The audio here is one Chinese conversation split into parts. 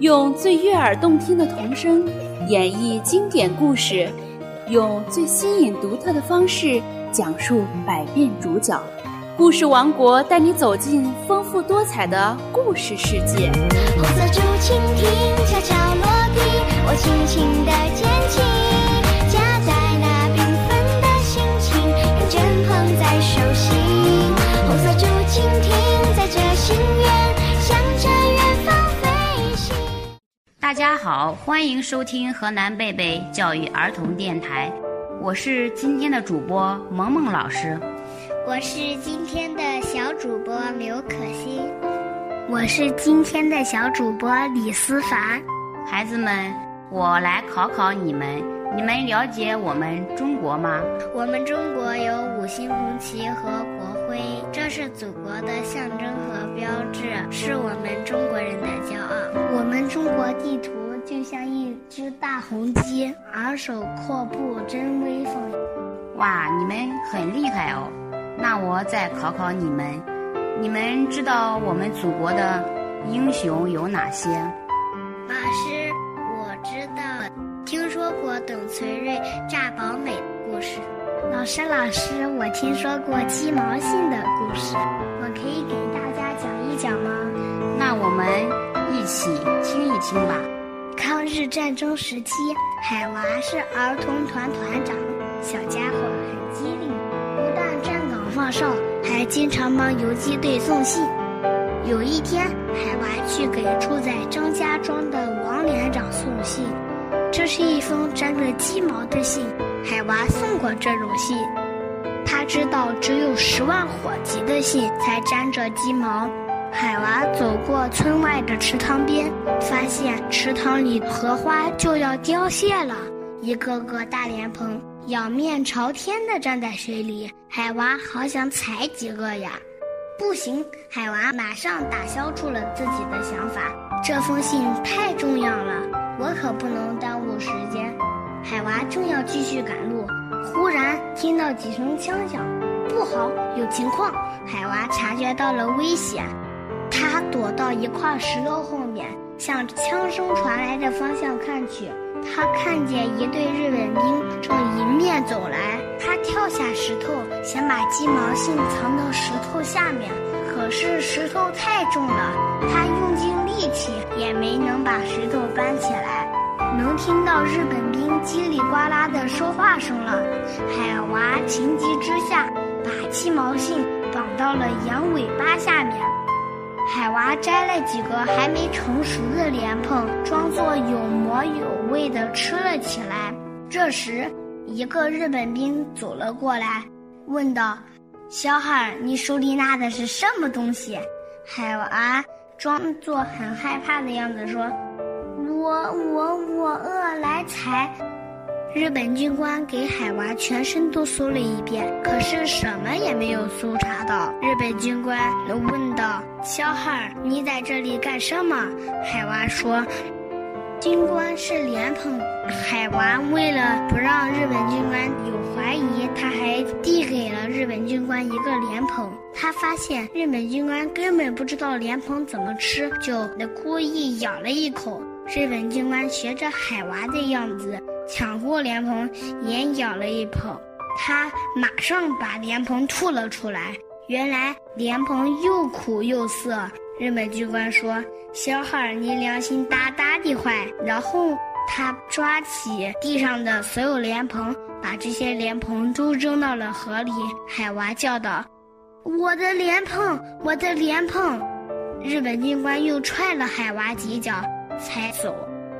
用最悦耳动听的童声演绎经典故事，用最新颖独特的方式讲述百变主角。故事王国带你走进丰富多彩的故事世界。红色竹蜻蜓悄悄落地，我轻轻地大家好，欢迎收听河南贝贝教育儿童电台，我是今天的主播萌萌老师。我是今天的小主播刘可欣，我是今天的小主播李思凡。孩子们，我来考考你们，你们了解我们中国吗？我们中国有五星红旗和国徽，这是祖国的象征和标志，是我们中国人的骄傲。我们中国地图就像一只大红鸡，昂首阔步真威风。哇，你们很厉害哦！那我再考考你们，你们知道我们祖国的英雄有哪些？老师，听说过董存瑞炸保美的故事。老师，老师，我听说过鸡毛信的故事，我可以给大家讲一讲吗？那我们一起听一听吧。抗日战争时期，海娃是儿童团团长，小家伙很机灵，不但站岗放哨，还经常帮游击队送信。有一天，海娃去给住在张家庄的王连长送信，这是一封沾着鸡毛的信。海娃送过这种信，他知道只有十万火急的信才沾着鸡毛。海娃走过村外的池塘边，发现池塘里荷花就要凋谢了，一个个大莲蓬仰面朝天的站在水里。海娃好想采几个呀！不行，海娃马上打消住了自己的想法。这封信太重要了，我可不能耽误时间。海娃正要继续赶路，忽然听到几声枪响，不好，有情况！海娃察觉到了危险，他躲到一块石头后面，向枪声传来的方向看去。他看见一队日本兵正迎面走来，他跳下石头，想把鸡毛信藏到石头下面，可是石头太重了，他用也没能把石头搬起来。能听到日本兵叽里呱啦的说话声了，海娃情急之下把鸡毛信绑到了羊尾巴下面。海娃摘了几个还没成熟的莲蓬，装作有模有味地吃了起来。这时，一个日本兵走了过来，问道：“小孩，你手里拿的是什么东西？”海娃装作很害怕的样子说：“我我我饿来财。”日本军官给海娃全身都搜了一遍，可是什么也没有搜查到。日本军官问道：“小孩，你在这里干什么？”海娃说：“军官是莲蓬。”海娃为了不让日本军官有怀疑，他还递给了日本军官一个莲蓬。他发现日本军官根本不知道莲蓬怎么吃，就故意咬了一口。日本军官学着海娃的样子。抢过莲蓬，也咬了一口，他马上把莲蓬吐了出来。原来莲蓬又苦又涩。日本军官说：“小孩，你良心大大的坏。”然后他抓起地上的所有莲蓬，把这些莲蓬都扔到了河里。海娃叫道：“我的莲蓬，我的莲蓬！”日本军官又踹了海娃几脚，才走。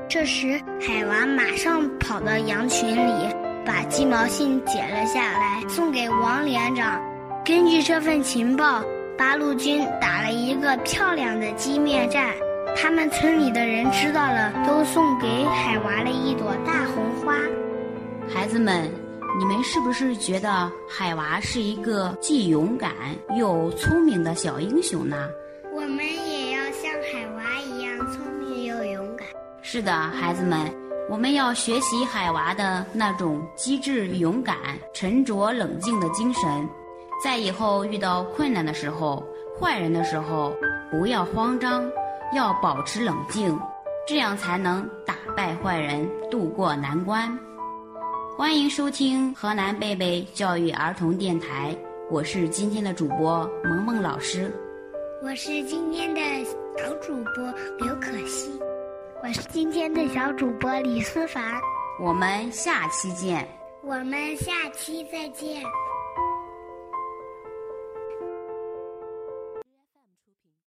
这时，海娃马上跑到羊群里，把鸡毛信解了下来，送给王连长。根据这份情报，八路军打了一个漂亮的歼灭战。他们村里的人知道了，都送给海娃了一朵大红花。孩子们，你们是不是觉得海娃是一个既勇敢又聪明的小英雄呢？我们也要像海娃一样聪明又勇敢。是的，孩子们，我们要学习海娃的那种机智、勇敢、沉着冷静的精神，在以后遇到困难的时候、坏人的时候，不要慌张，要保持冷静，这样才能打败坏人，渡过难关。欢迎收听河南贝贝教育儿童电台，我是今天的主播萌萌老师。我是今天的小主播刘可欣，我是今天的小主播李思凡。我们下期见。我们下期再见。